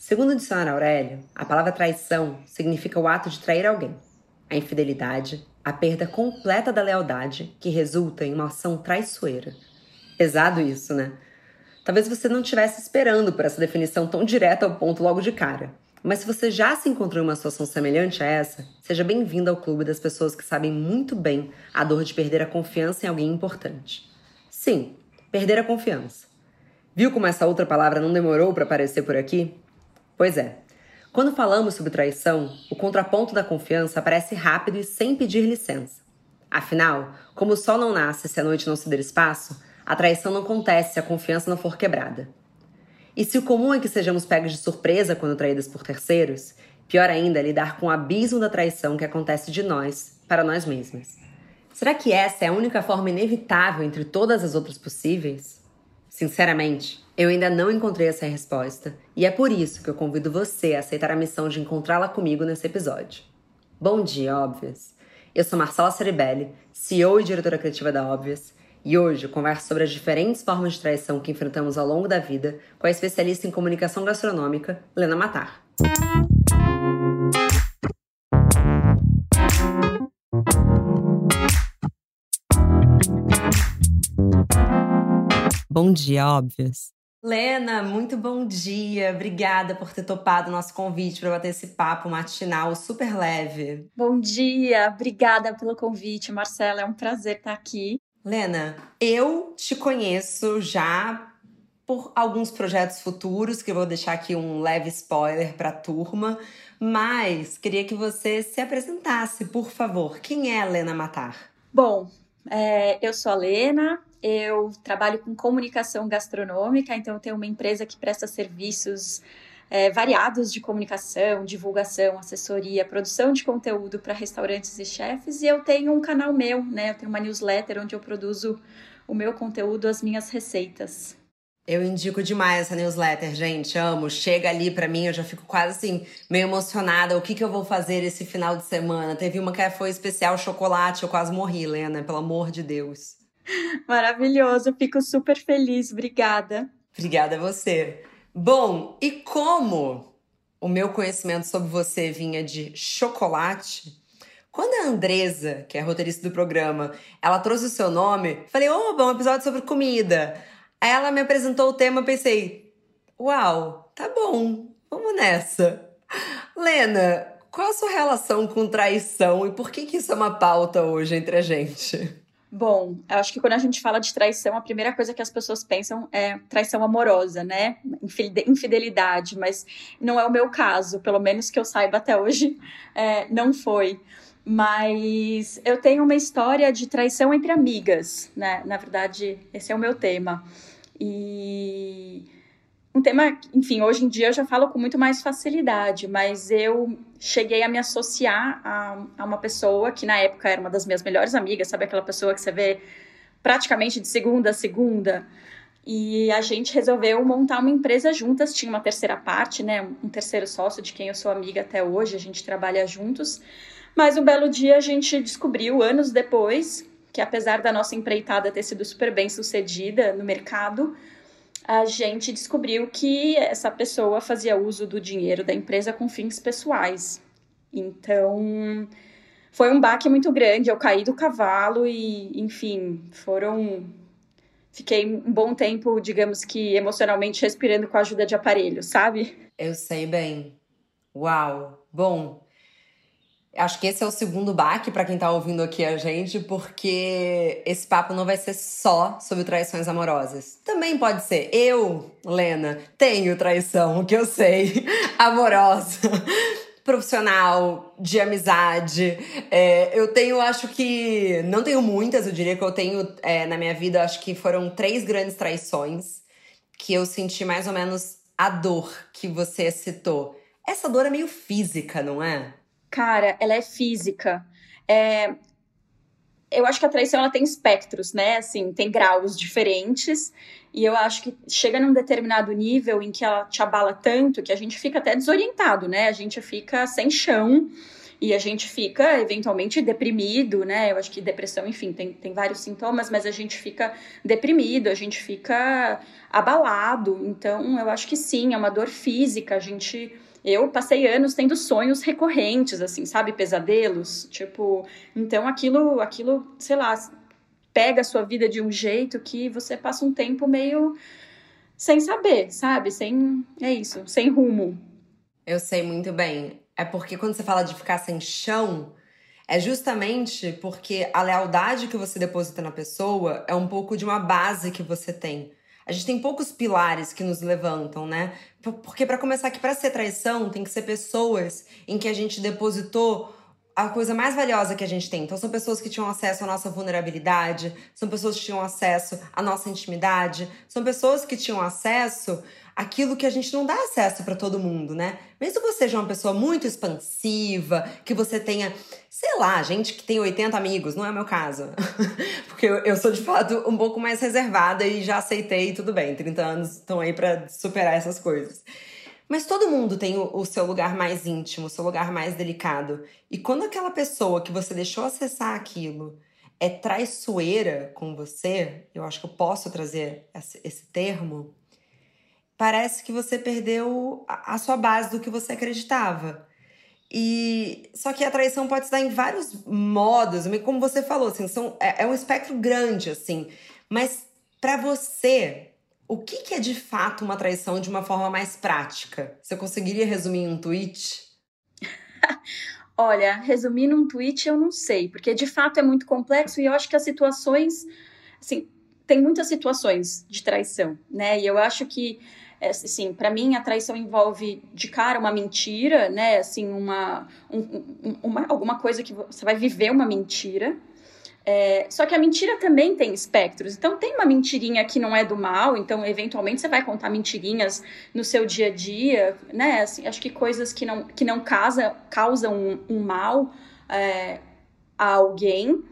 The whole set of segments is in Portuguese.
Segundo o dicionário Aurélio, a palavra traição significa o ato de trair alguém. A infidelidade, a perda completa da lealdade que resulta em uma ação traiçoeira. Pesado isso, né? Talvez você não estivesse esperando por essa definição tão direta ao ponto logo de cara. Mas se você já se encontrou em uma situação semelhante a essa, seja bem-vindo ao clube das pessoas que sabem muito bem a dor de perder a confiança em alguém importante. Sim, perder a confiança. Viu como essa outra palavra não demorou para aparecer por aqui? Pois é. Quando falamos sobre traição, o contraponto da confiança aparece rápido e sem pedir licença. Afinal, como o sol não nasce se a noite não se der espaço, a traição não acontece se a confiança não for quebrada. E se o comum é que sejamos pegos de surpresa quando traídas por terceiros, pior ainda é lidar com o abismo da traição que acontece de nós para nós mesmas. Será que essa é a única forma inevitável entre todas as outras possíveis? Sinceramente, eu ainda não encontrei essa resposta e é por isso que eu convido você a aceitar a missão de encontrá-la comigo nesse episódio. Bom dia, óbvias! Eu sou Marcela Ceribelli, CEO e diretora criativa da Óbvias, e hoje eu converso sobre as diferentes formas de traição que enfrentamos ao longo da vida com a especialista em comunicação gastronômica, Lena Matar. Bom dia, óbvias. Lena, muito bom dia. Obrigada por ter topado o nosso convite para bater esse papo matinal super leve. Bom dia, obrigada pelo convite, Marcela. É um prazer estar aqui. Lena, eu te conheço já por alguns projetos futuros, que eu vou deixar aqui um leve spoiler para a turma, mas queria que você se apresentasse, por favor. Quem é a Lena Matar? Bom, é, eu sou a Lena, eu trabalho com comunicação gastronômica, então eu tenho uma empresa que presta serviços é, variados de comunicação, divulgação, assessoria, produção de conteúdo para restaurantes e chefes. E eu tenho um canal meu, né? Eu tenho uma newsletter onde eu produzo o meu conteúdo, as minhas receitas. Eu indico demais essa newsletter, gente. Amo. Chega ali para mim, eu já fico quase assim, meio emocionada. O que, que eu vou fazer esse final de semana? Teve uma que foi especial chocolate, eu quase morri, Lena, pelo amor de Deus. Maravilhoso, fico super feliz. Obrigada. Obrigada a você. Bom, e como o meu conhecimento sobre você vinha de chocolate, quando a Andresa, que é roteirista do programa, ela trouxe o seu nome, falei, oba, um episódio sobre comida. Aí ela me apresentou o tema, pensei, uau, tá bom, vamos nessa. Lena, qual a sua relação com traição e por que, que isso é uma pauta hoje entre a gente? Bom, acho que quando a gente fala de traição, a primeira coisa que as pessoas pensam é traição amorosa, né? Infidelidade, mas não é o meu caso, pelo menos que eu saiba até hoje, é, não foi. Mas eu tenho uma história de traição entre amigas, né? Na verdade, esse é o meu tema. E um tema, enfim, hoje em dia eu já falo com muito mais facilidade, mas eu cheguei a me associar a, a, uma pessoa que na época era uma das minhas melhores amigas, sabe aquela pessoa que você vê praticamente de segunda a segunda? E a gente resolveu montar uma empresa juntas, tinha uma terceira parte, né, um terceiro sócio de quem eu sou amiga até hoje, a gente trabalha juntos. Mas um belo dia a gente descobriu, anos depois, que apesar da nossa empreitada ter sido super bem sucedida no mercado, a gente descobriu que essa pessoa fazia uso do dinheiro da empresa com fins pessoais. Então, foi um baque muito grande. Eu caí do cavalo e, enfim, foram. Fiquei um bom tempo, digamos que emocionalmente respirando com a ajuda de aparelhos, sabe? Eu sei bem. Uau! Bom, Acho que esse é o segundo baque para quem tá ouvindo aqui a gente, porque esse papo não vai ser só sobre traições amorosas. Também pode ser. Eu, Lena, tenho traição, que eu sei, amorosa, profissional, de amizade. É, eu tenho, acho que. Não tenho muitas, eu diria que eu tenho é, na minha vida, acho que foram três grandes traições que eu senti mais ou menos a dor que você citou. Essa dor é meio física, não é? Cara, ela é física. É... Eu acho que a traição ela tem espectros, né? Assim, tem graus diferentes. E eu acho que chega num determinado nível em que ela te abala tanto que a gente fica até desorientado, né? A gente fica sem chão. E a gente fica, eventualmente, deprimido, né? Eu acho que depressão, enfim, tem, tem vários sintomas, mas a gente fica deprimido, a gente fica abalado. Então, eu acho que sim, é uma dor física. A gente. Eu passei anos tendo sonhos recorrentes, assim, sabe? Pesadelos. Tipo, então aquilo, aquilo, sei lá, pega a sua vida de um jeito que você passa um tempo meio sem saber, sabe? Sem. É isso, sem rumo. Eu sei muito bem. É porque quando você fala de ficar sem chão, é justamente porque a lealdade que você deposita na pessoa é um pouco de uma base que você tem. A gente tem poucos pilares que nos levantam, né? Porque para começar aqui, para ser traição, tem que ser pessoas em que a gente depositou a coisa mais valiosa que a gente tem. Então, são pessoas que tinham acesso à nossa vulnerabilidade, são pessoas que tinham acesso à nossa intimidade, são pessoas que tinham acesso àquilo que a gente não dá acesso para todo mundo, né? Mesmo que você seja uma pessoa muito expansiva, que você tenha, sei lá, gente que tem 80 amigos, não é meu caso. Porque eu, eu sou de fato um pouco mais reservada e já aceitei, tudo bem, 30 anos estão aí para superar essas coisas. Mas todo mundo tem o, o, seu lugar mais íntimo, o seu lugar mais delicado. E quando aquela pessoa que você deixou acessar aquilo é traiçoeira com você, eu acho que eu posso trazer esse, termo, parece que você perdeu a, a sua base do que você acreditava. E só que a traição pode se dar em vários modos, como você falou, assim, são, é, é um espectro grande, assim. Mas para você, o que, que é de fato uma traição de uma forma mais prática? Você conseguiria resumir em um tweet? Olha, resumir num tweet eu não sei, porque de fato é muito complexo e eu acho que as situações, assim, tem muitas situações de traição, né? E eu acho que, é, assim, para mim a traição envolve de cara uma mentira, né? Assim, uma, um, uma alguma coisa que você vai viver uma mentira, é, só que a mentira também tem espectros. Então, tem uma mentirinha que não é do mal, então, eventualmente, você vai contar mentirinhas no seu dia a dia, né? Assim, acho que coisas que não, que não casa, causam um, um mal é, a alguém.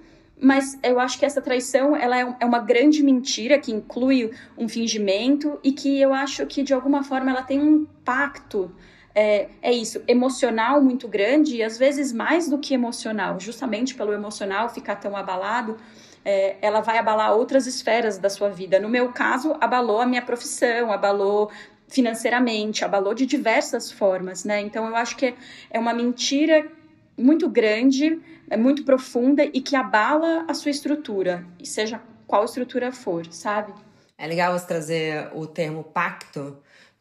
Mas eu acho que essa traição ela é, é uma grande mentira que inclui um fingimento e que eu acho que, de alguma forma, ela tem um impacto é, é isso, emocional muito grande e às vezes mais do que emocional, justamente pelo emocional ficar tão abalado, é, ela vai abalar outras esferas da sua vida. No meu caso, abalou a minha profissão, abalou financeiramente, abalou de diversas formas, né? Então eu acho que é, é uma mentira muito grande, é muito profunda e que abala a sua estrutura, seja qual estrutura for, sabe? É legal você trazer o termo pacto,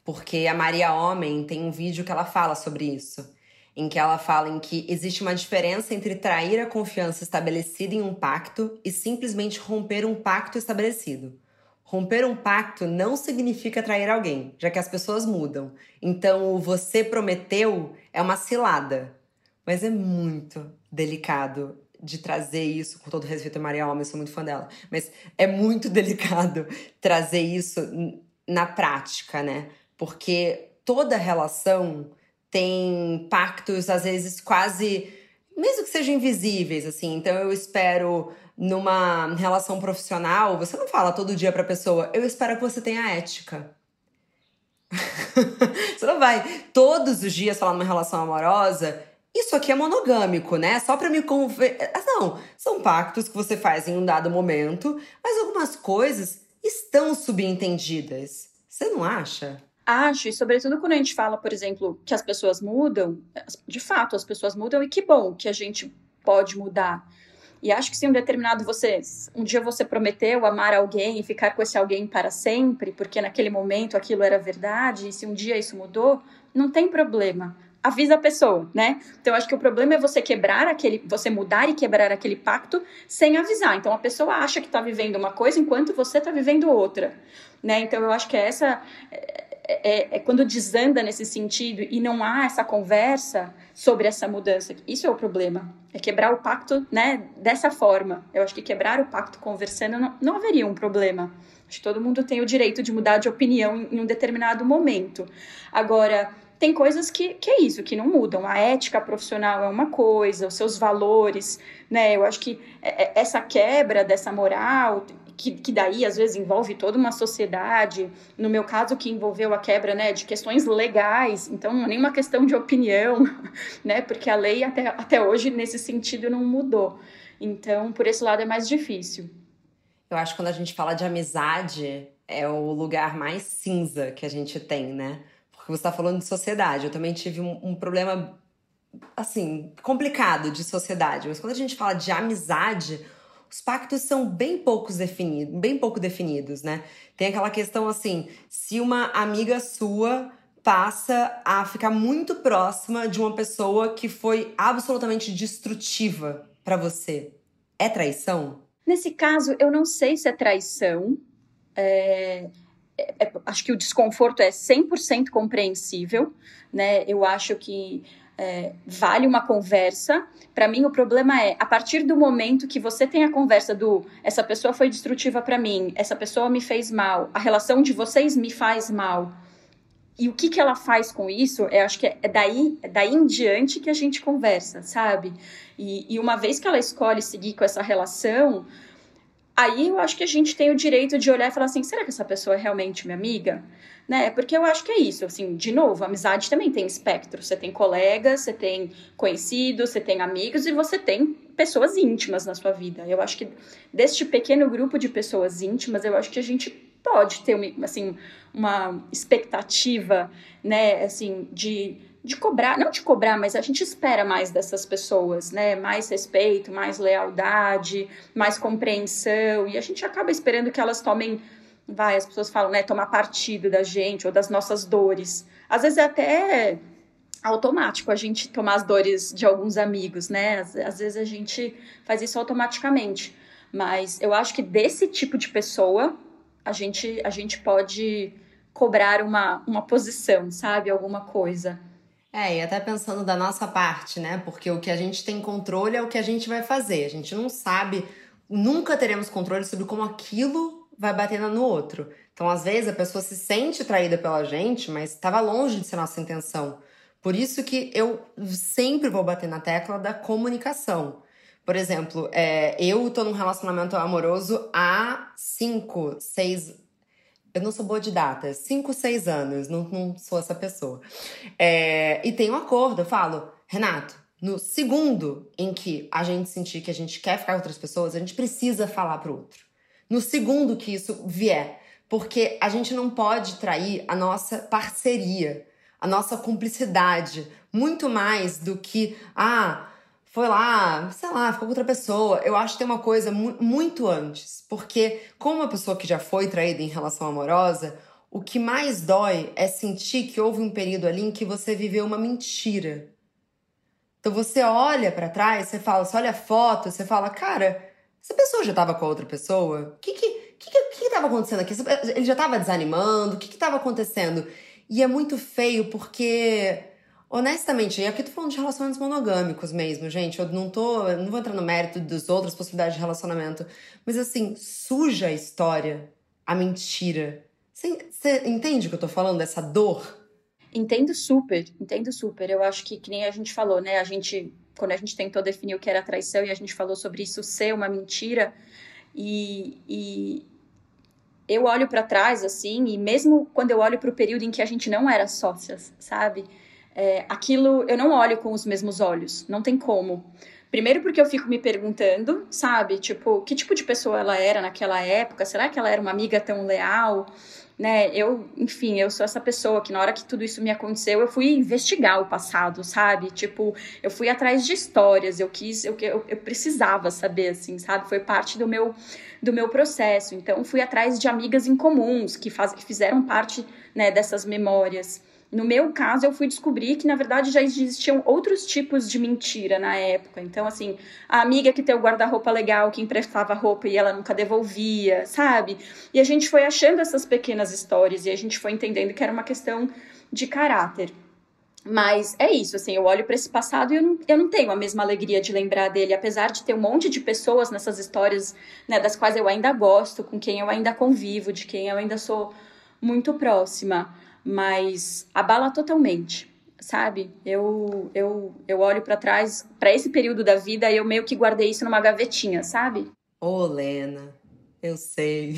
porque a Maria Homem tem um vídeo que ela fala sobre isso, em que ela fala em que existe uma diferença entre trair a confiança estabelecida em um pacto e simplesmente romper um pacto estabelecido. Romper um pacto não significa trair alguém, já que as pessoas mudam. Então, o você prometeu é uma cilada. Mas é muito delicado de trazer isso, com todo respeito a Maria Homem, sou muito fã dela, mas é muito delicado trazer isso na prática, né? Porque toda relação tem pactos, às vezes, quase. Mesmo que sejam invisíveis, assim. Então, eu espero numa relação profissional, você não fala todo dia pra pessoa, eu espero que você tenha ética. você não vai todos os dias falar numa relação amorosa, isso aqui é monogâmico, né? Só para me conver... Ah, não, são pactos que você faz em um dado momento, mas algumas coisas estão subentendidas. Você não acha? Acho, e sobretudo quando a gente fala, por exemplo, que as pessoas mudam, de fato, as pessoas mudam e que bom que a gente pode mudar. E acho que se um determinado você, um dia você prometeu amar alguém e ficar com esse alguém para sempre, porque naquele momento aquilo era verdade, e se um dia isso mudou, não tem problema. Avisa a pessoa, né? Então acho que o problema é você quebrar aquele, você mudar e quebrar aquele pacto sem avisar. Então a pessoa acha que está vivendo uma coisa enquanto você está vivendo outra, né? Então eu acho que é essa é, é, quando desanda nesse sentido e não há essa conversa sobre essa mudança. Isso é o problema. É quebrar o pacto, né, dessa forma. Eu acho que quebrar o pacto conversando não, não haveria um problema. Acho que todo mundo tem o direito de mudar de opinião em, em um determinado momento. Agora, tem coisas que, que é isso, que não mudam. A ética profissional é uma coisa, os seus valores, né? Eu acho que é, é, essa quebra dessa moral que, que daí às vezes envolve toda uma sociedade, no meu caso que envolveu a quebra, né, de questões legais, então não é nenhuma questão de opinião, né, porque a lei até, até hoje nesse sentido não mudou. Então, por esse lado é mais difícil. Eu acho que quando a gente fala de amizade, é o lugar mais cinza que a gente tem, né? Porque você está falando de sociedade. Eu também tive um, um problema, assim, complicado de sociedade. Mas quando a gente fala de amizade, os pactos são bem poucos definidos, bem pouco definidos, né? Tem aquela questão assim, se uma amiga sua passa a ficar muito próxima de uma pessoa que foi absolutamente destrutiva para você, é traição? Nesse caso, eu não sei se é traição. É, é, é acho que o desconforto é 100% compreensível, né? Eu acho que é, vale uma conversa. Para mim, o problema é a partir do momento que você tem a conversa do essa pessoa foi destrutiva para mim, essa pessoa me fez mal, a relação de vocês me faz mal. E o que, que ela faz com isso? Eu acho que é daí, é daí em diante que a gente conversa, sabe? E, e uma vez que ela escolhe seguir com essa relação, aí eu acho que a gente tem o direito de olhar e falar assim: será que essa pessoa é realmente minha amiga? né? Porque eu acho que é isso, assim, de novo, amizade também tem espectro. Você tem colegas, você tem conhecidos, você tem amigos e você tem pessoas íntimas na sua vida. Eu acho que deste pequeno grupo de pessoas íntimas, eu acho que a gente pode ter, assim, uma expectativa, né, assim, de de cobrar, não de cobrar, mas a gente espera mais dessas pessoas, né? Mais respeito, mais lealdade, mais compreensão, e a gente acaba esperando que elas tomem vai, as pessoas falam, né, tomar partido da gente ou das nossas dores. Às vezes é até automático a gente tomar as dores de alguns amigos, né? Às, às vezes a gente faz isso automaticamente. Mas eu acho que desse tipo de pessoa a gente, a gente pode cobrar uma, uma posição, sabe? Alguma coisa. É, e até pensando da nossa parte, né? Porque o que a gente tem controle é o que a gente vai fazer. A gente não sabe, nunca teremos controle sobre como aquilo vai batendo no outro. Então, às vezes, a pessoa se sente traída pela gente, mas estava longe de ser nossa intenção. Por isso que eu sempre vou bater na tecla da comunicação. Por exemplo, é, eu tô num relacionamento amoroso há cinco, seis. Eu não sou boa de data, cinco, seis anos, não, não sou essa pessoa. É, e tem um acordo, eu falo, Renato, no segundo em que a gente sentir que a gente quer ficar com outras pessoas, a gente precisa falar pro outro no segundo que isso vier. Porque a gente não pode trair a nossa parceria, a nossa cumplicidade, muito mais do que, ah, foi lá, sei lá, ficou com outra pessoa. Eu acho que tem uma coisa mu muito antes. Porque, como uma pessoa que já foi traída em relação amorosa, o que mais dói é sentir que houve um período ali em que você viveu uma mentira. Então você olha para trás, você fala, você olha a foto, você fala, cara, essa pessoa já estava com a outra pessoa? O que que, que, que, que tava acontecendo aqui? Ele já estava desanimando? O que que tava acontecendo? E é muito feio porque, honestamente, aqui tô falando de relacionamentos monogâmicos mesmo, gente. Eu não tô. Não vou entrar no mérito das outras possibilidades de relacionamento. Mas assim, suja a história, a mentira. Você entende o que eu tô falando? Essa dor? Entendo super, entendo super. Eu acho que, que nem a gente falou, né? A gente quando a gente tentou definir o que era traição e a gente falou sobre isso ser uma mentira. E, e eu olho para trás, assim, e mesmo quando eu olho para o período em que a gente não era sócias, sabe? É, aquilo eu não olho com os mesmos olhos, não tem como. Primeiro porque eu fico me perguntando, sabe? Tipo, que tipo de pessoa ela era naquela época? Será que ela era uma amiga tão leal? né? Eu, enfim, eu sou essa pessoa que na hora que tudo isso me aconteceu, eu fui investigar o passado, sabe? Tipo, eu fui atrás de histórias, eu quis, eu, eu, eu precisava saber, assim, sabe? Foi parte do meu do meu processo. Então, fui atrás de amigas em comuns que, faz, que fizeram parte né, dessas memórias. No meu caso, eu fui descobrir que, na verdade, já existiam outros tipos de mentira na época. Então, assim, a amiga que tem o guarda-roupa legal, que emprestava roupa e ela nunca devolvia, sabe? E a gente foi achando essas pequenas histórias e a gente foi entendendo que era uma questão de caráter. Mas é isso, assim, eu olho para esse passado e eu não, eu não tenho a mesma alegria de lembrar dele, apesar de ter um monte de pessoas nessas histórias, né, das quais eu ainda gosto, com quem eu ainda convivo, de quem eu ainda sou muito próxima mas abala totalmente, sabe? Eu eu eu olho para trás, para esse período da vida, e eu meio que guardei isso numa gavetinha, sabe? Ô, oh, Lena, Eu sei.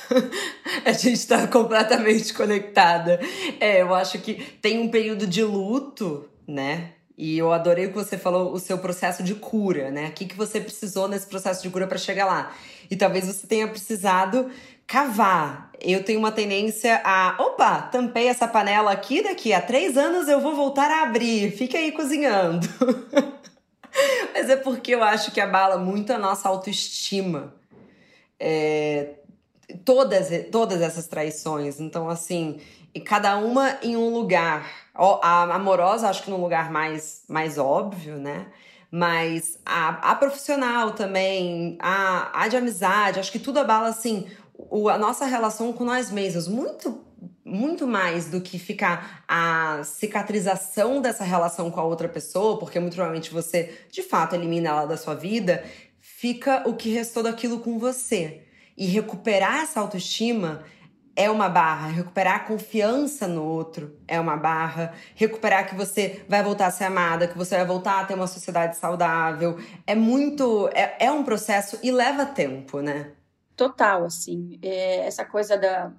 a gente está completamente conectada. É, eu acho que tem um período de luto, né? E eu adorei o que você falou, o seu processo de cura, né? O que, que você precisou nesse processo de cura para chegar lá? E talvez você tenha precisado cavar. Eu tenho uma tendência a, opa, tampei essa panela aqui, daqui a três anos eu vou voltar a abrir. Fica aí cozinhando. Mas é porque eu acho que abala muito a nossa autoestima. É, todas, todas essas traições. Então, assim, e cada uma em um lugar. A amorosa, acho que num lugar mais, mais óbvio, né? Mas a, a profissional também, a, a de amizade, acho que tudo abala, assim, o, a nossa relação com nós mesmos. Muito muito mais do que ficar a cicatrização dessa relação com a outra pessoa, porque muito provavelmente você de fato elimina ela da sua vida, fica o que restou daquilo com você. E recuperar essa autoestima é uma barra, recuperar a confiança no outro é uma barra, recuperar que você vai voltar a ser amada, que você vai voltar a ter uma sociedade saudável, é muito, é, é um processo e leva tempo, né? Total, assim, é, essa coisa da,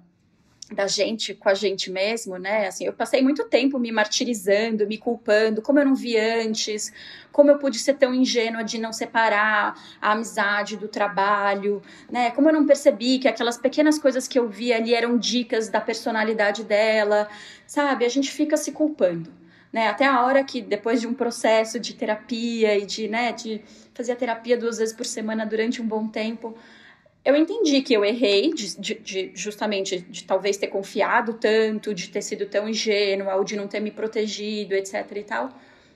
da gente com a gente mesmo, né? Assim, eu passei muito tempo me martirizando, me culpando, como eu não vi antes, como eu pude ser tão ingênua de não separar a amizade do trabalho, né? Como eu não percebi que aquelas pequenas coisas que eu vi ali eram dicas da personalidade dela, sabe? A gente fica se culpando, né? Até a hora que depois de um processo de terapia e de, né, de fazer a terapia duas vezes por semana durante um bom tempo, eu entendi que eu errei, de, de, de, justamente de talvez ter confiado tanto, de ter sido tão ingênua, ou de não ter me protegido, etc e tal.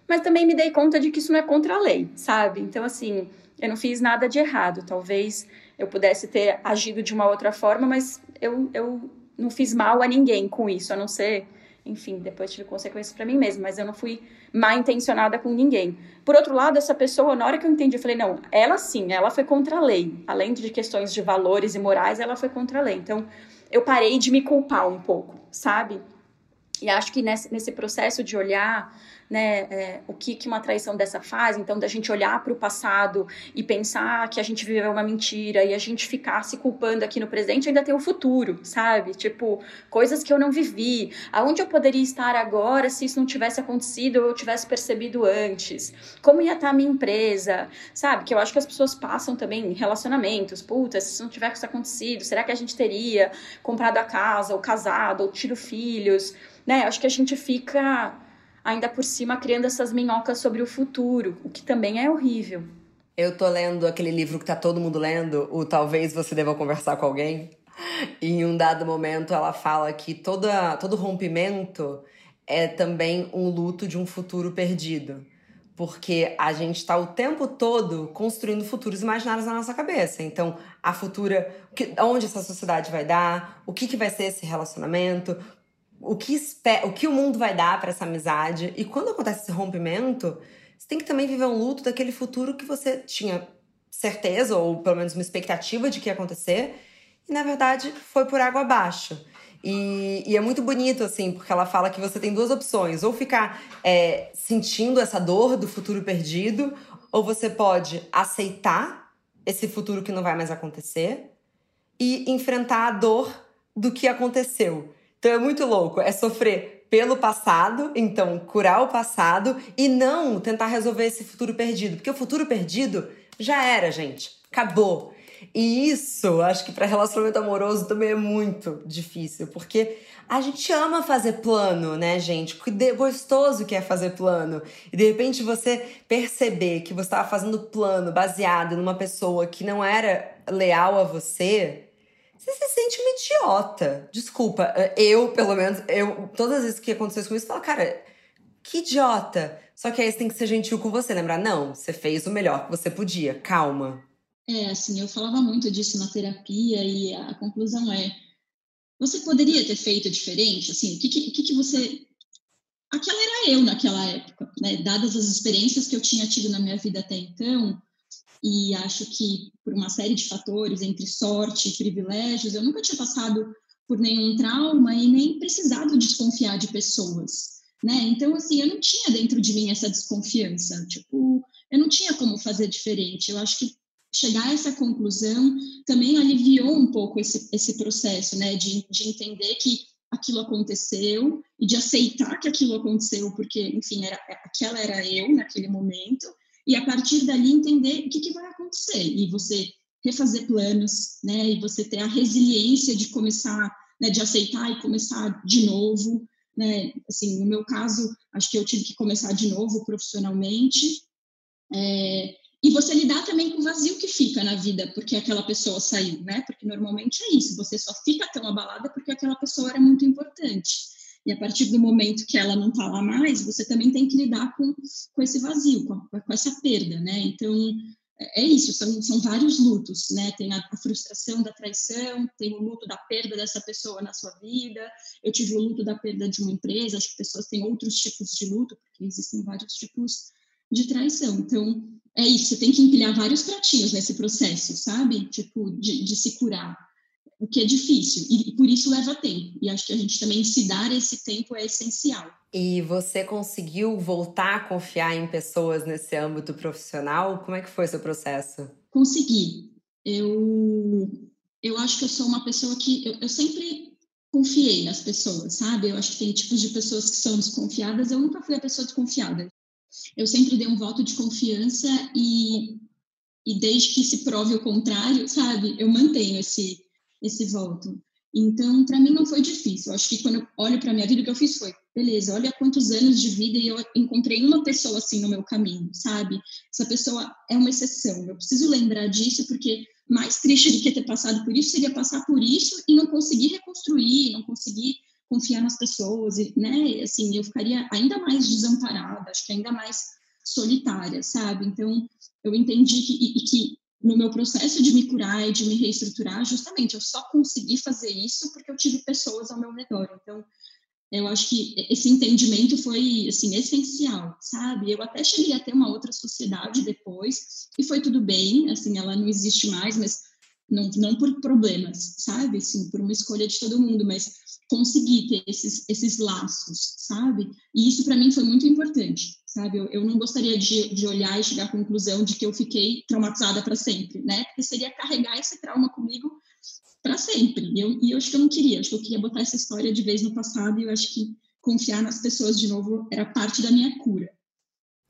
Mas também me dei conta de que isso não é contra a lei, sabe? Então, assim, eu não fiz nada de errado. Talvez eu pudesse ter agido de uma outra forma, mas eu, eu não fiz mal a ninguém com isso, a não ser enfim, depois tive consequências para mim mesma, mas eu não fui mal intencionada com ninguém. Por outro lado, essa pessoa, na hora que eu entendi, eu falei, não, ela sim, ela foi contra a lei. Além de questões de valores e morais, ela foi contra a lei. Então, eu parei de me culpar um pouco, sabe? E acho que nesse, nesse processo de olhar né, é, o que, que uma traição dessa faz, então da gente olhar para o passado e pensar que a gente viveu uma mentira e a gente ficar se culpando aqui no presente, ainda tem o futuro, sabe? Tipo, coisas que eu não vivi, aonde eu poderia estar agora se isso não tivesse acontecido ou eu tivesse percebido antes, como ia estar a minha empresa, sabe? Que eu acho que as pessoas passam também em relacionamentos, puta, se isso não tivesse acontecido, será que a gente teria comprado a casa, ou casado, ou tido filhos, né? Acho que a gente fica ainda por cima criando essas minhocas sobre o futuro, o que também é horrível. Eu tô lendo aquele livro que tá todo mundo lendo, o Talvez Você Deva Conversar com Alguém. E em um dado momento ela fala que toda, todo rompimento é também um luto de um futuro perdido. Porque a gente está o tempo todo construindo futuros imaginários na nossa cabeça. Então, a futura, onde essa sociedade vai dar, o que, que vai ser esse relacionamento, o que, espera, o que o mundo vai dar para essa amizade. E quando acontece esse rompimento, você tem que também viver um luto daquele futuro que você tinha certeza, ou pelo menos uma expectativa de que ia acontecer, e na verdade foi por água abaixo. E, e, é muito bonito, assim, porque ela fala que você tem duas opções: ou ficar é, sentindo essa dor do futuro perdido, ou você pode aceitar esse futuro que não vai mais acontecer e enfrentar a dor do que aconteceu. Então é muito louco, é sofrer pelo passado, então curar o passado e não tentar resolver esse futuro perdido, porque o futuro perdido já era, gente, acabou. E isso, acho que para relacionamento amoroso também é muito difícil, porque a gente ama fazer plano, né, gente? Que gostoso que é fazer plano. E de repente você perceber que você estava fazendo plano baseado numa pessoa que não era leal a você, você se sente uma idiota. Desculpa, eh, eu, pelo menos, eu, todas as vezes que aconteceu isso eu falo, cara, que idiota. Só que aí você tem que ser gentil com você, lembrar, não, você fez o melhor que você podia, calma. É, assim, eu falava muito disso na terapia e a conclusão é, você poderia ter feito diferente, assim, o que, que, que, que você... Aquela era eu naquela época, né? Dadas as experiências que eu tinha tido na minha vida até então, e acho que por uma série de fatores, entre sorte e privilégios, eu nunca tinha passado por nenhum trauma e nem precisado desconfiar de pessoas, né? Então, assim, eu não tinha dentro de mim essa desconfiança, tipo, eu não tinha como fazer diferente. Eu acho que chegar a essa conclusão também aliviou um pouco esse, esse processo, né, de, de entender que aquilo aconteceu e de aceitar que aquilo aconteceu, porque, enfim, era, aquela era eu naquele momento, e a partir dali entender o que, que vai acontecer, e você refazer planos, né, e você ter a resiliência de começar, né, de aceitar e começar de novo, né, assim, no meu caso, acho que eu tive que começar de novo profissionalmente, é, e você lidar também com o vazio que fica na vida porque aquela pessoa saiu, né? Porque normalmente é isso, você só fica tão abalada porque aquela pessoa era muito importante. E a partir do momento que ela não está lá mais, você também tem que lidar com, com esse vazio, com, com essa perda, né? Então, é, é isso, são, são vários lutos, né? Tem a, a, frustração da traição, tem o luto da perda dessa pessoa na sua vida, eu tive o luto da perda de uma empresa, acho que pessoas têm outros tipos de luto, porque existem vários tipos de traição. Então, é isso, você tem que empilhar vários pratinhos nesse processo, sabe? Tipo, de, de se curar. O que é difícil, e, por isso leva tempo. E acho que a gente também se dar esse tempo é essencial. E você conseguiu voltar a confiar em pessoas nesse âmbito profissional? Como é que foi seu processo? Consegui. Eu, eu acho que eu sou uma pessoa que eu, eu sempre confiei nas pessoas, sabe? Eu acho que tem tipos de pessoas que são desconfiadas. Eu nunca fui a pessoa desconfiada eu sempre dei um voto de confiança e, e desde que se prove o contrário, sabe, eu mantenho esse, esse voto. Então, para mim não foi difícil. Eu acho que quando eu olho para minha vida, o que eu fiz foi, beleza, olha quantos anos de vida e eu encontrei uma pessoa assim no meu caminho, sabe? Essa pessoa é uma exceção. Eu preciso lembrar disso porque mais triste do que ter passado por isso seria passar por isso e não conseguir reconstruir, não conseguir confiar nas pessoas, né? Assim, eu ficaria ainda mais desamparada, acho que ainda mais solitária, sabe? Então, eu entendi que, e que no meu processo de me curar e de me reestruturar, justamente, eu só consegui fazer isso porque eu tive pessoas ao meu redor. Então, eu acho que esse entendimento foi, assim, essencial, sabe? Eu até cheguei a ter uma outra sociedade depois, e foi tudo bem, assim, ela não existe mais, mas não, não por problemas, sabe? Assim, por uma escolha de todo mundo, mas conseguir ter esses, esses laços, sabe? E isso para mim foi muito importante, sabe? Eu, eu não gostaria de, de olhar e chegar à conclusão de que eu fiquei traumatizada para sempre, né? Porque seria carregar esse trauma comigo para sempre. E eu, e eu acho que eu não queria, acho que eu queria botar essa história de vez no passado e eu acho que confiar nas pessoas de novo era parte da minha cura.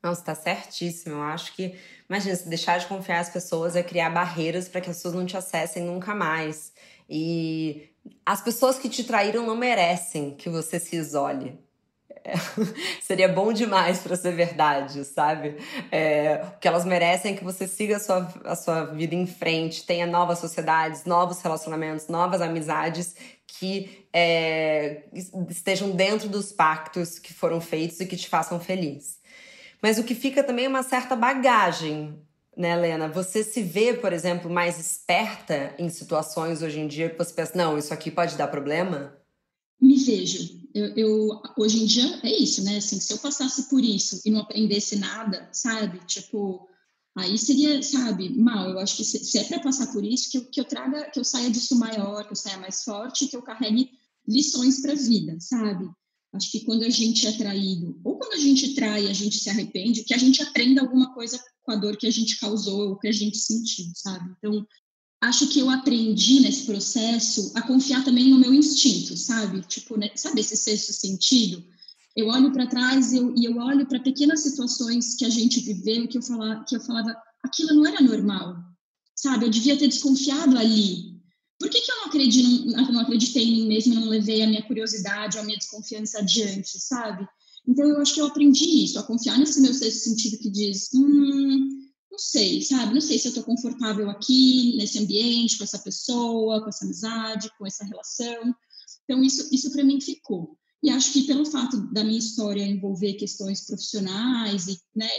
Nossa, tá certíssimo. Eu acho que, imagina, se deixar de confiar nas pessoas é criar barreiras para que as pessoas não te acessem nunca mais. E as pessoas que te traíram não merecem que você se isole. Seria bom demais para ser verdade, sabe? É, o que elas merecem é que você siga a sua, a sua vida em frente, tenha novas sociedades, novos relacionamentos, novas amizades que é, estejam dentro dos pactos que foram feitos e que te façam feliz. Mas o que fica também é uma certa bagagem né, Helena? Você se vê, por exemplo, mais esperta em situações hoje em dia que você pensa, não, isso aqui pode dar problema? Me vejo. Eu, eu, hoje em dia é isso, né? Assim, se eu passasse por isso e não aprendesse nada, sabe? Tipo, aí seria, sabe, mal. Eu acho que se, se é para passar por isso, que eu, que eu traga, que eu saia disso maior, que eu saia mais forte, que eu carregue lições para a vida, sabe? Acho que quando a gente é traído, ou quando a gente trai, a gente se arrepende, que a gente aprenda alguma coisa com a dor que a gente causou, ou que a gente sentiu, sabe? Então, acho que eu aprendi nesse processo a confiar também no meu instinto, sabe? Tipo, né? sabe esse sexto sentido? Eu olho para trás eu, e eu olho para pequenas situações que a gente viveu que eu falava, que eu falava, aquilo não era normal, sabe? Eu devia ter desconfiado ali, por que, que eu não, acredito, não acreditei em mim mesma e não levei a minha curiosidade, a minha desconfiança adiante, sabe? Então, eu acho que eu aprendi isso, a confiar nesse meu sexto sentido que diz, hum, não sei, sabe? Não sei se eu estou confortável aqui, nesse ambiente, com essa pessoa, com essa amizade, com essa relação. Então, isso, isso para mim ficou. E acho que pelo fato da minha história envolver questões profissionais e né,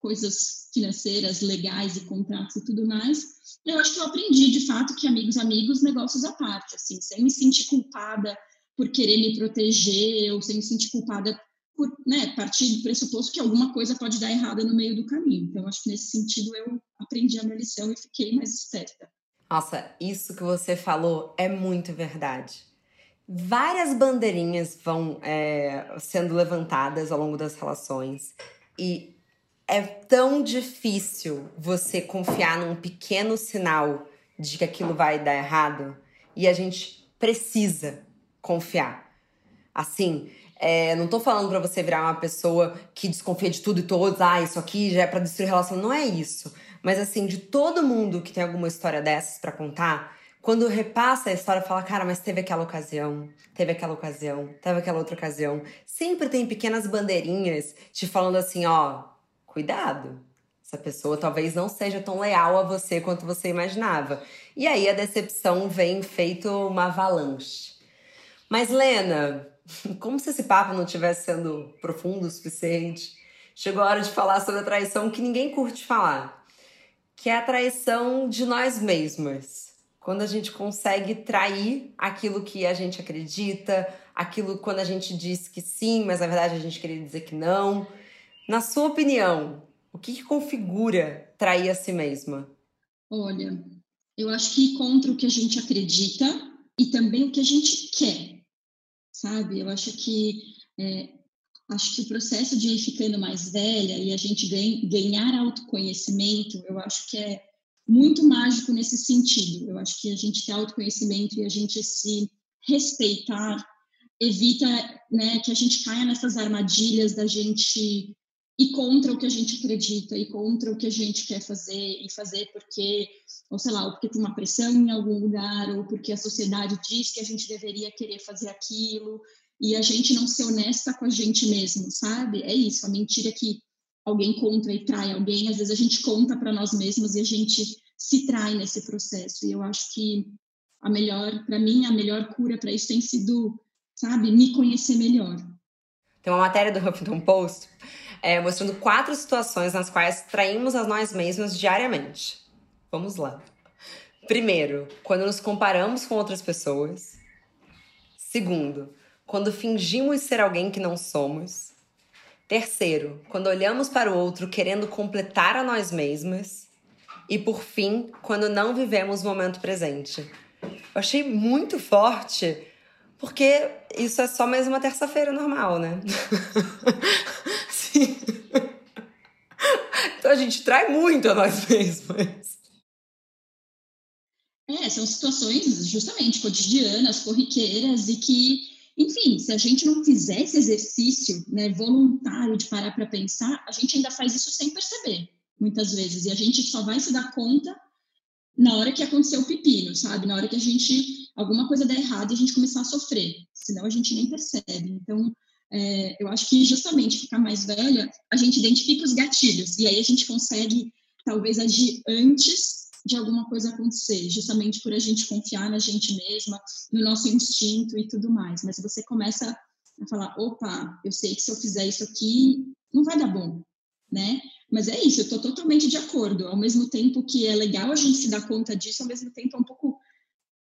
coisas financeiras, legais e contratos e tudo mais, eu acho que eu aprendi de fato que amigos, amigos, negócios à parte, assim, sem me sentir culpada por querer me proteger, ou sem me sentir culpada por né, partir do pressuposto que alguma coisa pode dar errada no meio do caminho. Então, acho que nesse sentido eu aprendi a minha lição e fiquei mais esperta. Nossa, isso que você falou é muito verdade. Várias bandeirinhas vão é, sendo levantadas ao longo das relações e é tão difícil você confiar num pequeno sinal de que aquilo vai dar errado e a gente precisa confiar. Assim, é, não tô falando para você virar uma pessoa que desconfia de tudo e todos, ah, isso aqui já é para destruir relação, não é isso. Mas assim, de todo mundo que tem alguma história dessas para contar, quando repassa a história, fala, cara, mas teve aquela ocasião, teve aquela ocasião, teve aquela outra ocasião. Sempre tem pequenas bandeirinhas te falando assim, ó, cuidado. Essa pessoa talvez não seja tão leal a você quanto você imaginava. E aí a decepção vem feito uma avalanche. Mas, Lena, como se esse papo não estivesse sendo profundo o suficiente, chegou a hora de falar sobre a traição que ninguém curte falar, que é a traição de nós mesmas. Quando a gente consegue trair aquilo que a gente acredita, aquilo quando a gente diz que sim, mas na verdade a gente queria dizer que não. Na sua opinião, o que, que configura trair a si mesma? Olha, eu acho que contra o que a gente acredita e também o que a gente quer, sabe? Eu acho que é, acho que o processo de ir ficando mais velha e a gente ganhar autoconhecimento, eu acho que é muito mágico nesse sentido. Eu acho que a gente ter autoconhecimento e a gente se respeitar evita né, que a gente caia nessas armadilhas da gente e contra o que a gente acredita e contra o que a gente quer fazer e fazer porque ou sei lá ou porque tem uma pressão em algum lugar ou porque a sociedade diz que a gente deveria querer fazer aquilo e a gente não ser honesta com a gente mesmo sabe? É isso a mentira que alguém conta e trai alguém às vezes a gente conta para nós mesmos e a gente se trai nesse processo e eu acho que a melhor para mim a melhor cura para isso tem sido sabe me conhecer melhor. Tem uma matéria do Huffington Post é, mostrando quatro situações nas quais traímos a nós mesmos diariamente. Vamos lá. Primeiro, quando nos comparamos com outras pessoas. Segundo, quando fingimos ser alguém que não somos. Terceiro, quando olhamos para o outro querendo completar a nós mesmas. E por fim, quando não vivemos o momento presente. Eu achei muito forte, porque isso é só mais uma terça-feira normal, né? Então a gente trai muito a nós mesmos. É, são situações justamente cotidianas, corriqueiras e que, enfim, se a gente não fizer esse exercício né, voluntário de parar para pensar, a gente ainda faz isso sem perceber, muitas vezes. E a gente só vai se dar conta na hora que aconteceu o pepino, sabe? Na hora que a gente, alguma coisa der errado e a gente começar a sofrer. Senão a gente nem percebe. Então, é, eu acho que justamente ficar mais velha, a gente identifica os gatilhos e aí a gente consegue talvez agir antes de alguma coisa acontecer, justamente por a gente confiar na gente mesma, no nosso instinto e tudo mais. Mas você começa a falar, opa, eu sei que se eu fizer isso aqui, não vai dar bom, né? Mas é isso, eu estou totalmente de acordo. Ao mesmo tempo que é legal a gente se dar conta disso, ao mesmo tempo é um pouco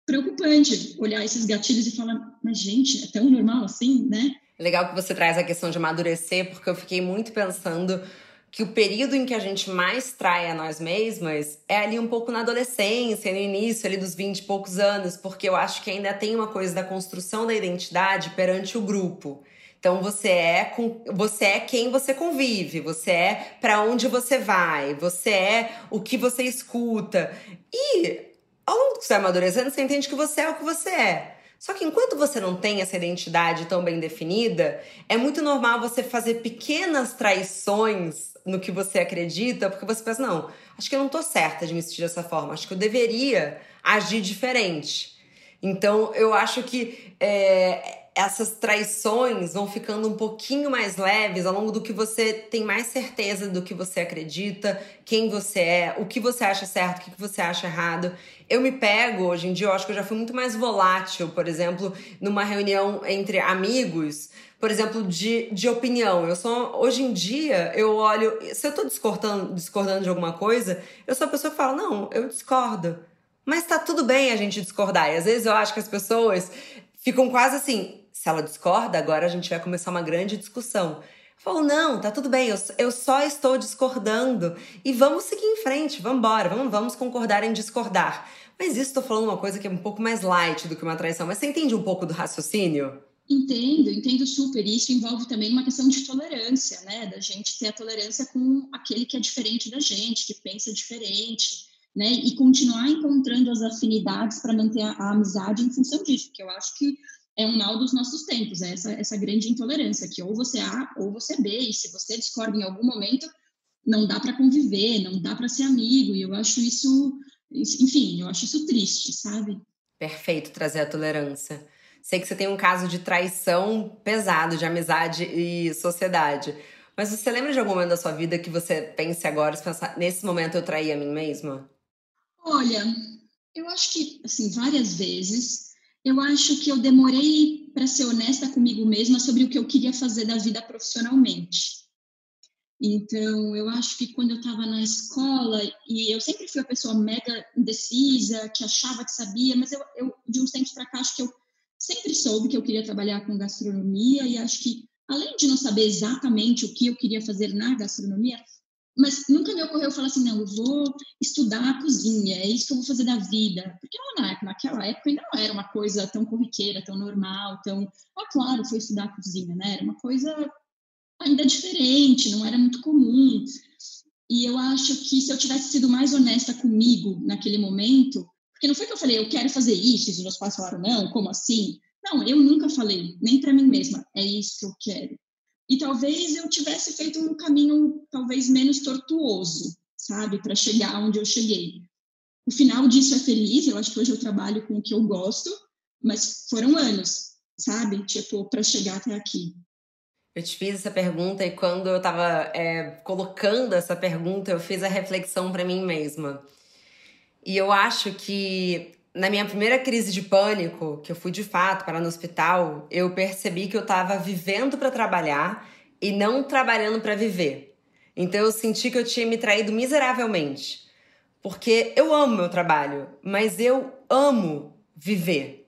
preocupante olhar esses gatilhos e falar, mas gente, é tão normal assim, né? Legal que você traz a questão de amadurecer, porque eu fiquei muito pensando que o período em que a gente mais trai a nós mesmas é ali um pouco na adolescência, no início ali dos 20 e poucos anos, porque eu acho que ainda tem uma coisa da construção da identidade perante o grupo. Então você é com, você é quem você convive, você é para onde você vai, você é o que você escuta. E ao longo você vai amadurecendo, você entende que você é o que você é. Só que enquanto você não tem essa identidade tão bem definida, é muito normal você fazer pequenas traições no que você acredita, porque você pensa, não, acho que eu não tô certa de me sentir dessa forma, acho que eu deveria agir diferente. Então, eu acho que é, essas traições vão ficando um pouquinho mais leves ao longo do que você tem mais certeza do que você acredita, quem você é, o que você acha certo, o que você acha errado. Eu me pego, hoje em dia, eu acho que eu já fui muito mais volátil, por exemplo, numa reunião entre amigos, por exemplo, de, de opinião. Eu sou, hoje em dia, eu olho, se eu tô discordando, discordando de alguma coisa, eu sou a pessoa que fala, não, eu discordo. Mas tá tudo bem a gente discordar. E às vezes eu acho que as pessoas ficam quase assim, se ela discorda, agora a gente vai começar uma grande discussão. Eu falo, não, tá tudo bem, eu, eu só estou discordando. E vamos seguir em frente, vamos embora, vamos, vamos concordar em discordar. Mas isso estou falando uma coisa que é um pouco mais light do que uma traição. Mas você entende um pouco do raciocínio? Entendo, entendo super. Isso envolve também uma questão de tolerância, né? Da gente ter a tolerância com aquele que é diferente da gente, que pensa diferente, né? E continuar encontrando as afinidades para manter a, a, amizade em função disso, que eu acho que é um mal dos nossos tempos, é essa, essa grande intolerância, que ou você é A ou você é B, e se você discorda em algum momento, não dá para conviver, não dá para ser amigo, e eu acho isso, enfim, eu acho isso triste, sabe? Perfeito trazer a tolerância. Sei que você tem um caso de traição pesado de amizade e sociedade. Mas você lembra de algum momento da sua vida que você pense agora, se pensar, nesse momento eu traí a mim mesma? Olha, eu acho que, assim, várias vezes, eu acho que eu demorei para ser honesta comigo mesma sobre o que eu queria fazer da vida profissionalmente. Então, eu acho que quando eu estava na escola, e eu sempre fui a pessoa mega indecisa, que achava que sabia, mas eu, eu de uns tempos para cá, acho que eu sempre soube que eu queria trabalhar com gastronomia, e acho que, além de não saber exatamente o que eu queria fazer na gastronomia, mas nunca me ocorreu falar assim, não, eu vou estudar a cozinha, é isso que eu vou fazer da vida. Porque não, naquela época ainda não era uma coisa tão corriqueira, tão normal, tão... Ah, claro, foi estudar a cozinha, né? Era uma coisa ainda diferente, não era muito comum. E eu acho que se eu tivesse sido mais honesta comigo naquele momento, porque não foi que eu falei, eu quero fazer isso, e os meus pais falaram, não, como assim? Não, eu nunca falei, nem para mim mesma, é isso que eu quero. E talvez eu tivesse feito um caminho talvez menos tortuoso, sabe, para chegar onde eu cheguei. O final disso é feliz, eu acho que hoje eu trabalho com o que eu gosto, mas foram anos, sabe, tipo, para chegar até aqui. Eu te fiz essa pergunta e quando eu estava é, colocando essa pergunta, eu fiz a reflexão para mim mesma. E eu acho que na minha primeira crise de pânico, que eu fui de fato para no hospital, eu percebi que eu estava vivendo para trabalhar e não trabalhando para viver. Então eu senti que eu tinha me traído miseravelmente. Porque eu amo meu trabalho, mas eu amo viver.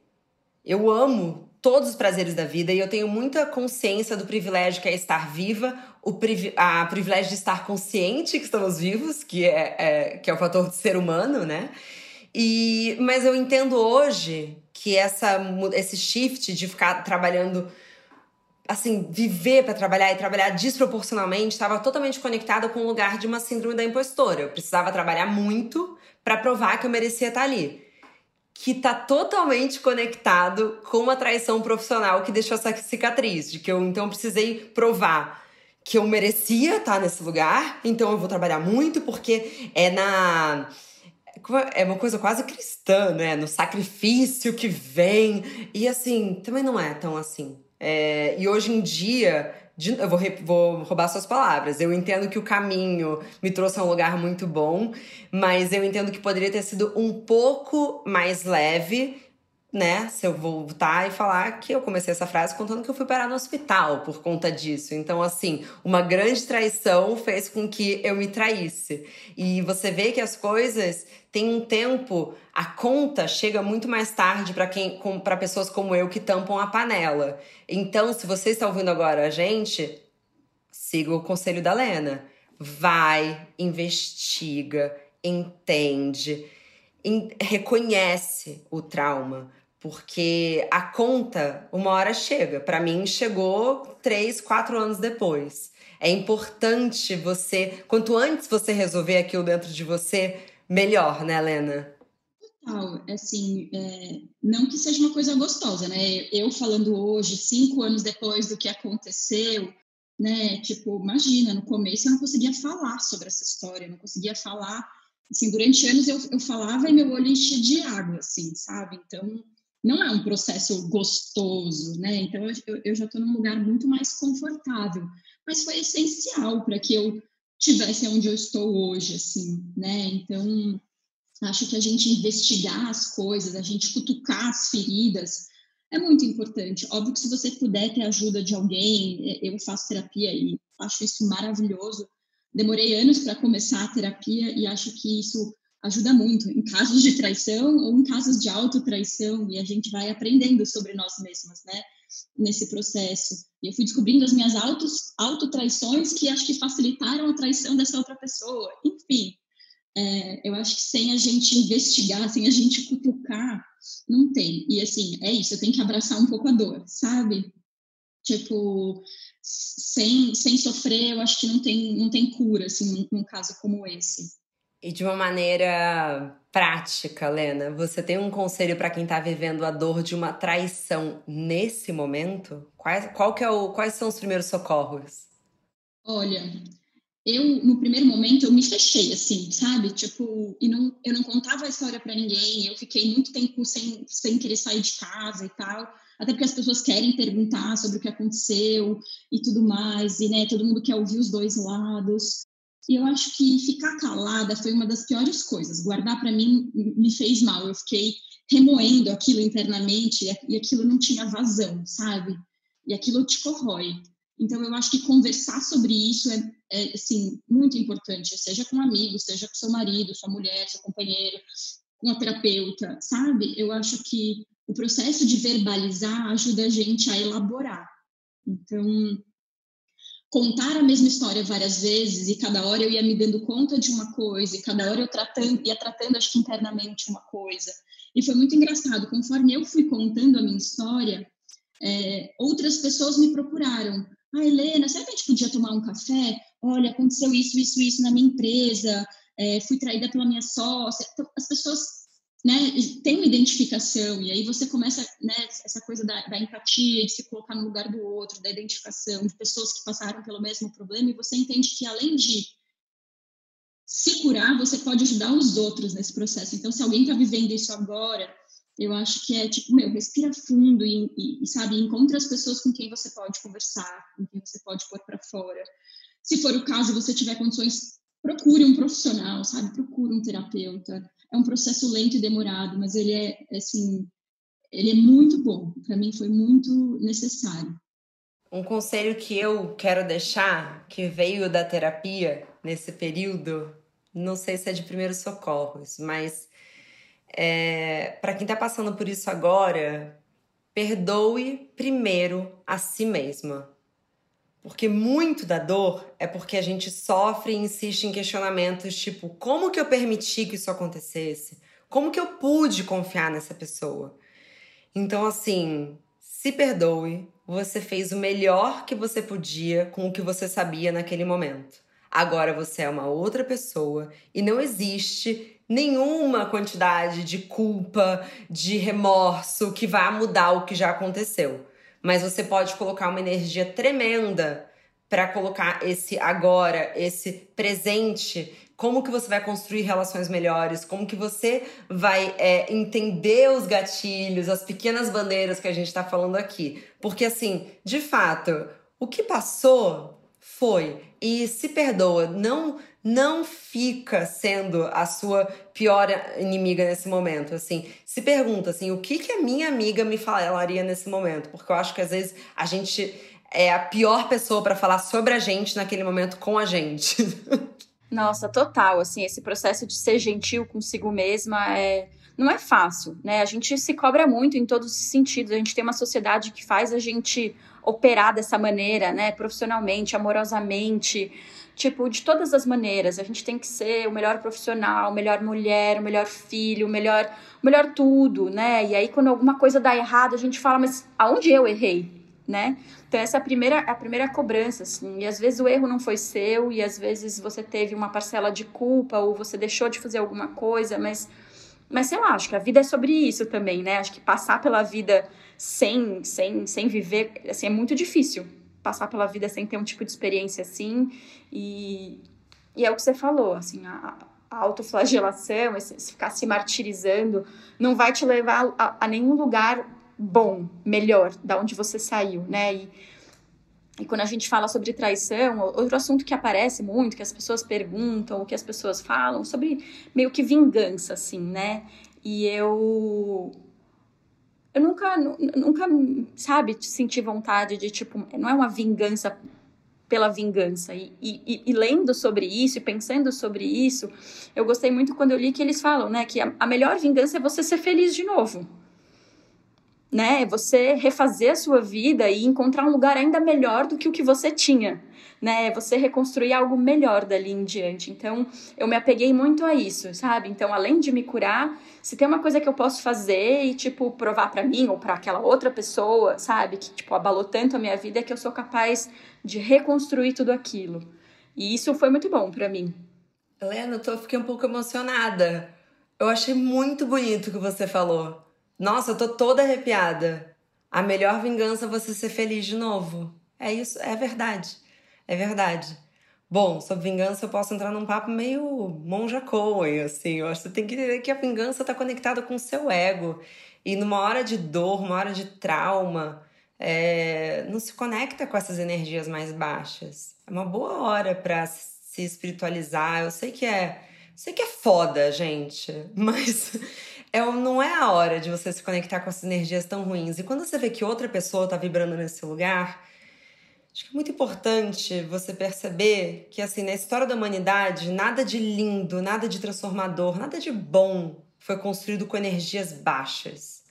Eu amo todos os prazeres da vida e eu tenho muita consciência do privilégio que é estar viva, o privi a privilégio de estar consciente que estamos vivos, que é, é, que é o fator do ser humano, né? E, mas eu entendo hoje que essa, esse shift de ficar trabalhando assim, viver para trabalhar e trabalhar desproporcionalmente estava totalmente conectada com o lugar de uma síndrome da impostora. Eu precisava trabalhar muito para provar que eu merecia estar ali que tá totalmente conectado com a traição profissional que deixou essa cicatriz, de que eu então precisei provar que eu merecia estar nesse lugar, então eu vou trabalhar muito porque é na é uma coisa quase cristã, né? No sacrifício que vem. E assim, também não é tão assim. É, e hoje em dia, eu vou, vou roubar suas palavras. Eu entendo que o caminho me trouxe a um lugar muito bom, mas eu entendo que poderia ter sido um pouco mais leve né? Se eu voltar e falar que eu comecei essa frase contando que eu fui parar no hospital por conta disso. Então, assim, uma grande traição fez com que eu me traísse. E você vê que as coisas têm um tempo, a conta chega muito mais tarde para quem para pessoas como eu que tampam a panela. Então, se você está ouvindo agora a gente, siga o conselho da Lena. Vai, investiga, entende reconhece o trauma. Porque a conta, uma hora chega. Para mim, chegou três, quatro anos depois. É importante você. Quanto antes você resolver aquilo dentro de você, melhor, né, Helena? Total. Assim, é, não que seja uma coisa gostosa, né? Eu falando hoje, cinco anos depois do que aconteceu, né? Tipo, imagina, no começo eu não conseguia falar sobre essa história, não conseguia falar assim, durante anos eu, eu falava e meu olho enchia de água, assim, sabe? Então, não é um processo gostoso, né? Então, eu, eu já estou num lugar muito mais confortável. Mas foi essencial para que eu tivesse onde eu estou hoje, assim, né? Então, acho que a gente investigar as coisas, a gente cutucar as feridas, é muito importante. Óbvio que se você puder ter ajuda de alguém, eu faço terapia e acho isso maravilhoso, demorei anos para começar a terapia e acho que isso ajuda muito em casos de traição ou em casos de autotraição e a gente vai aprendendo sobre nós mesmas, né? Nesse processo. E eu fui descobrindo as minhas autos, autotraições que acho que facilitaram a traição dessa outra pessoa. Enfim, é, eu acho que sem a gente investigar, sem a gente cutucar, não tem. E assim, é isso, eu tenho que abraçar um pouco a dor, sabe? Tipo, sem, sem sofrer, eu acho que não tem, não tem cura, assim, num, num caso como esse. E de uma maneira prática, Lena, você tem um conselho para quem está vivendo a dor de uma traição nesse momento? Quais, qual que é o, quais são os primeiros socorros? Olha, eu no primeiro momento eu me fechei assim, sabe? Tipo, e não, eu não contava a história para ninguém. Eu fiquei muito tempo sem, sem querer sair de casa e tal até porque as pessoas querem perguntar sobre o que aconteceu e tudo mais, e né, todo mundo quer ouvir os dois lados. Eu acho que ficar calada foi uma das piores coisas. Guardar para mim me fez mal. Eu fiquei remoendo aquilo internamente e aquilo não tinha vazão, sabe? E aquilo te corrói. Então eu acho que conversar sobre isso é, é assim muito importante, seja com amigos, seja com seu marido, sua mulher, seu companheiro, com a terapeuta, sabe? Eu acho que o processo de verbalizar ajuda a gente a elaborar. Então, contar a mesma história várias vezes e cada hora eu ia me dando conta de uma coisa e cada hora eu tratando, ia tratando, acho que internamente, uma coisa. E foi muito engraçado, conforme eu fui contando a minha história, é, outras pessoas me procuraram. Ah, Helena, será que a gente podia tomar um café? Olha, aconteceu isso, isso, isso na minha empresa, é, fui traída pela minha sócia. Então, as pessoas né, tem uma identificação, e aí você começa, né, essa coisa da, da, empatia, de se colocar no lugar do outro, da identificação, de pessoas que passaram pelo mesmo problema, e você entende que além de se curar, você pode ajudar os outros nesse processo. Então, se alguém está vivendo isso agora, eu acho que é tipo, meu, respira fundo e, e, e, sabe, encontra as pessoas com quem você pode conversar, com quem você pode pôr para fora. Se for o caso, você tiver condições, procure um profissional, sabe, procure um terapeuta é um processo lento e demorado, mas ele é, assim, ele é muito bom. Para mim foi muito necessário. Um conselho que eu quero deixar, que veio da terapia nesse período, não sei se é de primeiros socorros, mas é, para quem está passando por isso agora, perdoe primeiro a si mesma. Porque muito da dor é porque a gente sofre e insiste em questionamentos tipo: como que eu permiti que isso acontecesse? Como que eu pude confiar nessa pessoa? Então, assim, se perdoe, você fez o melhor que você podia com o que você sabia naquele momento. Agora você é uma outra pessoa e não existe nenhuma quantidade de culpa, de remorso que vá mudar o que já aconteceu mas você pode colocar uma energia tremenda para colocar esse agora, esse presente. Como que você vai construir relações melhores? Como que você vai é, entender os gatilhos, as pequenas bandeiras que a gente está falando aqui? Porque assim, de fato, o que passou foi e se perdoa. Não não fica sendo a sua pior inimiga nesse momento, assim. Se pergunta assim, o que que a minha amiga me falaria nesse momento? Porque eu acho que às vezes a gente é a pior pessoa para falar sobre a gente naquele momento com a gente. Nossa, total, assim, esse processo de ser gentil consigo mesma é não é fácil, né? A gente se cobra muito em todos os sentidos. A gente tem uma sociedade que faz a gente operar dessa maneira, né? Profissionalmente, amorosamente, tipo, de todas as maneiras. A gente tem que ser o melhor profissional, melhor mulher, o melhor filho, o melhor, melhor tudo, né? E aí, quando alguma coisa dá errado, a gente fala, mas aonde eu errei, né? Então, essa é a primeira, a primeira cobrança, assim. E às vezes o erro não foi seu, e às vezes você teve uma parcela de culpa, ou você deixou de fazer alguma coisa, mas. Mas lá, acho que a vida é sobre isso também, né? Acho que passar pela vida sem, sem, sem viver, assim, é muito difícil passar pela vida sem ter um tipo de experiência assim. E, e é o que você falou, assim, a, a autoflagelação, esse, ficar se martirizando, não vai te levar a, a, nenhum lugar bom, melhor, da onde você saiu, né? E, e quando a gente fala sobre traição, outro assunto que aparece muito, que as pessoas perguntam, o que as pessoas falam, sobre meio que vingança, assim, né? E eu eu nunca, nunca, sabe, senti vontade de, tipo, não é uma vingança pela vingança. E, e, e, lendo sobre isso e pensando sobre isso, eu gostei muito quando eu li que eles falam, né, que a, a melhor vingança é você ser feliz de novo. Né? Você refazer a sua vida e encontrar um lugar ainda melhor do que o que você tinha, né? Você reconstruir algo melhor dali em diante. Então, eu me apeguei muito a isso, sabe? Então, além de me curar, se tem uma coisa que eu posso fazer e tipo provar para mim ou para aquela outra pessoa, sabe, que tipo abalou tanto a minha vida é que eu sou capaz de reconstruir tudo aquilo. E isso foi muito bom para mim. Helena, eu tô, fiquei um pouco emocionada. Eu achei muito bonito o que você falou. Nossa, eu tô toda arrepiada. A melhor vingança é você ser feliz de novo. É isso, é verdade. É verdade. Bom, sobre vingança eu posso entrar num papo meio monja Coen, assim. Eu acho que você tem que entender que a vingança está conectada com o seu ego. E numa hora de dor, uma hora de trauma, é, não se conecta com essas energias mais baixas. É uma boa hora para se espiritualizar. Eu sei que é, sei que é foda, gente, mas é, não é a hora de você se conectar com essas energias tão ruins. E quando você vê que outra pessoa está vibrando nesse lugar, acho que é muito importante você perceber que, assim, na história da humanidade, nada de lindo, nada de transformador, nada de bom foi construído com energias baixas.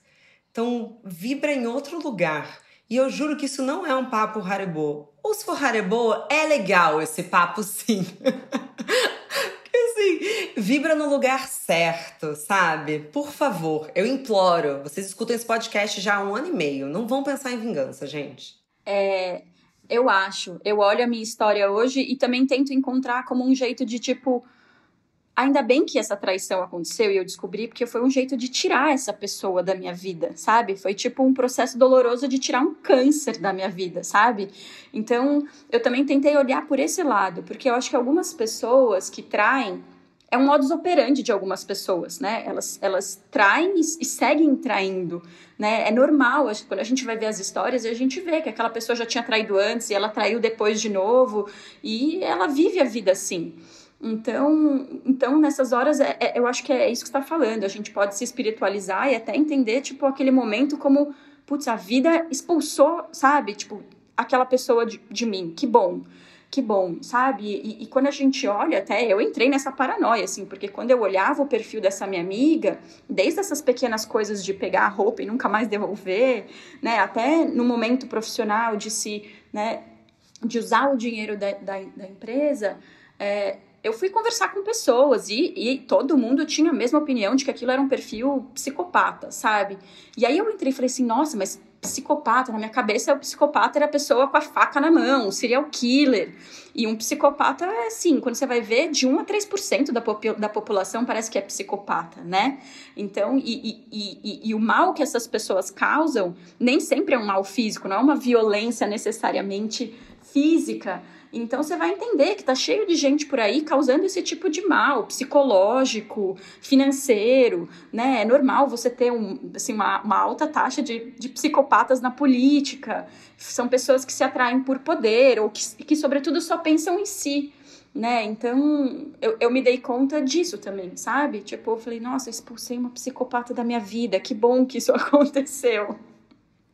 Então, vibra em outro lugar. E eu juro que isso não é um papo Haribo. Ou se for Haribo, é legal esse papo sim. assim, vibra no lugar certo, sabe? Por favor, eu imploro. Vocês escutam esse podcast já há um ano e meio. Não vão pensar em vingança, gente. É, eu acho. Eu olho a minha história hoje e também tento encontrar como um jeito de, tipo, ainda bem que essa traição aconteceu e eu descobri porque foi um jeito de tirar essa pessoa da minha vida, sabe? Foi tipo um processo doloroso de tirar um câncer da minha vida, sabe? Então, eu também tentei olhar por esse lado, porque eu acho que algumas pessoas que traem é um modus operandi de algumas pessoas, né? Elas, elas traem e, e seguem traindo, né? É normal, quando a gente vai ver as histórias, a gente vê que aquela pessoa já tinha traído antes e ela traiu depois de novo e ela vive a vida assim. Então, então nessas horas, é, é, eu acho que é isso que está falando. A gente pode se espiritualizar e até entender, tipo, aquele momento como, putz, a vida expulsou, sabe? Tipo, aquela pessoa de, de mim. Que bom, que bom, sabe? E, e, quando a gente olha, até eu entrei nessa paranoia, assim, porque quando eu olhava o perfil dessa minha amiga, desde essas pequenas coisas de pegar a roupa e nunca mais devolver, né? Até no momento profissional de se, né? De usar o dinheiro da, da, da empresa, é, eu fui conversar com pessoas e, e todo mundo tinha a mesma opinião de que aquilo era um perfil psicopata, sabe? E aí eu entrei e falei assim, nossa, mas psicopata, na minha cabeça o psicopata era a pessoa com a faca na mão, o serial killer. E um psicopata é assim, quando você vai ver, de 1 a 3% da, da população parece que é psicopata, né? Então, e, e, e, e o mal que essas pessoas causam nem sempre é um mal físico, não é uma violência necessariamente física, então você vai entender que tá cheio de gente por aí causando esse tipo de mal psicológico, financeiro, né? É normal você ter um, assim, uma, uma alta taxa de, de psicopatas na política. São pessoas que se atraem por poder ou que, que sobretudo, só pensam em si. Né? Então, eu, eu me dei conta disso também, sabe? Tipo, eu falei, nossa, expulsei uma psicopata da minha vida, que bom que isso aconteceu.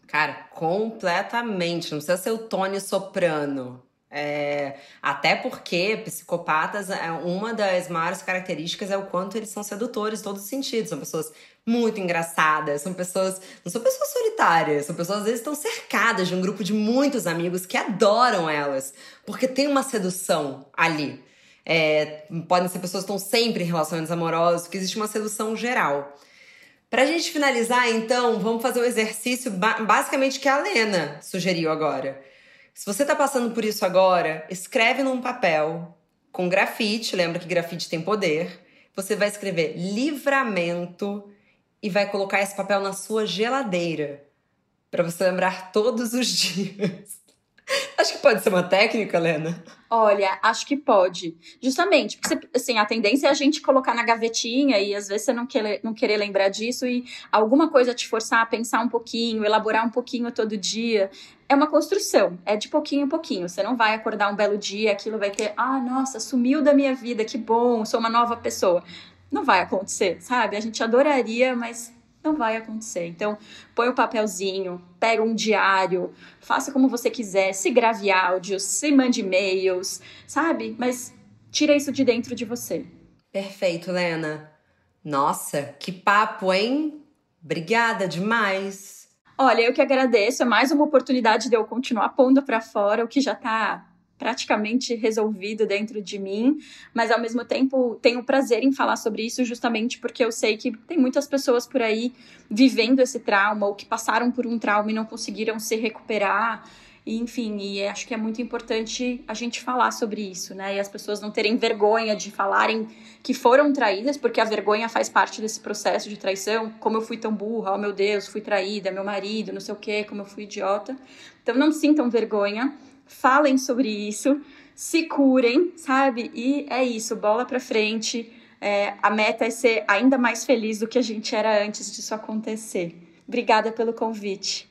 Cara, completamente. Não precisa ser o Tony Soprano. É, até porque psicopatas, é, uma das maiores características é o quanto eles são sedutores em todos os sentidos. São pessoas muito engraçadas, são pessoas. Não são pessoas solitárias, são pessoas às vezes estão cercadas de um grupo de muitos amigos que adoram elas, porque tem uma sedução ali. É, podem ser pessoas que estão sempre em relacionamentos amorosos, que existe uma sedução geral. Pra gente finalizar, então, vamos fazer o um exercício basicamente que a Lena sugeriu agora se você está passando por isso agora, escreve num papel com grafite, lembra que grafite tem poder. Você vai escrever livramento e vai colocar esse papel na sua geladeira para você lembrar todos os dias. Acho que pode ser uma técnica, Lena. Olha, acho que pode. Justamente, porque assim, a tendência é a gente colocar na gavetinha e às vezes você não não querer lembrar disso e alguma coisa te forçar a pensar um pouquinho, elaborar um pouquinho todo dia. É uma construção, é de pouquinho em pouquinho. Você não vai acordar um belo dia, aquilo vai ter, ah, nossa, sumiu da minha vida, que bom, sou uma nova pessoa. Não vai acontecer, sabe? A gente adoraria, mas não vai acontecer. Então, põe o um papelzinho, pega um diário, faça como você quiser, se grave áudios, se mande e-mails, sabe? Mas tira isso de dentro de você. Perfeito, Lena. Nossa, que papo, hein? Obrigada demais. Olha, eu que agradeço. É mais uma oportunidade de eu continuar pondo para fora o que já está praticamente resolvido dentro de mim, mas ao mesmo tempo tenho prazer em falar sobre isso justamente porque eu sei que tem muitas pessoas por aí vivendo esse trauma ou que passaram por um trauma e não conseguiram se recuperar. E, enfim, e acho que é muito importante a gente falar sobre isso, né? E as pessoas não terem vergonha de falarem que foram traídas, porque a vergonha faz parte desse processo de traição. Como eu fui tão burra, oh meu Deus, fui traída, meu marido, não sei o quê, como eu fui idiota. Então não sintam vergonha, falem sobre isso, se curem, sabe? E é isso, bola pra frente. É, a meta é ser ainda mais feliz do que a gente era antes disso acontecer. Obrigada pelo convite.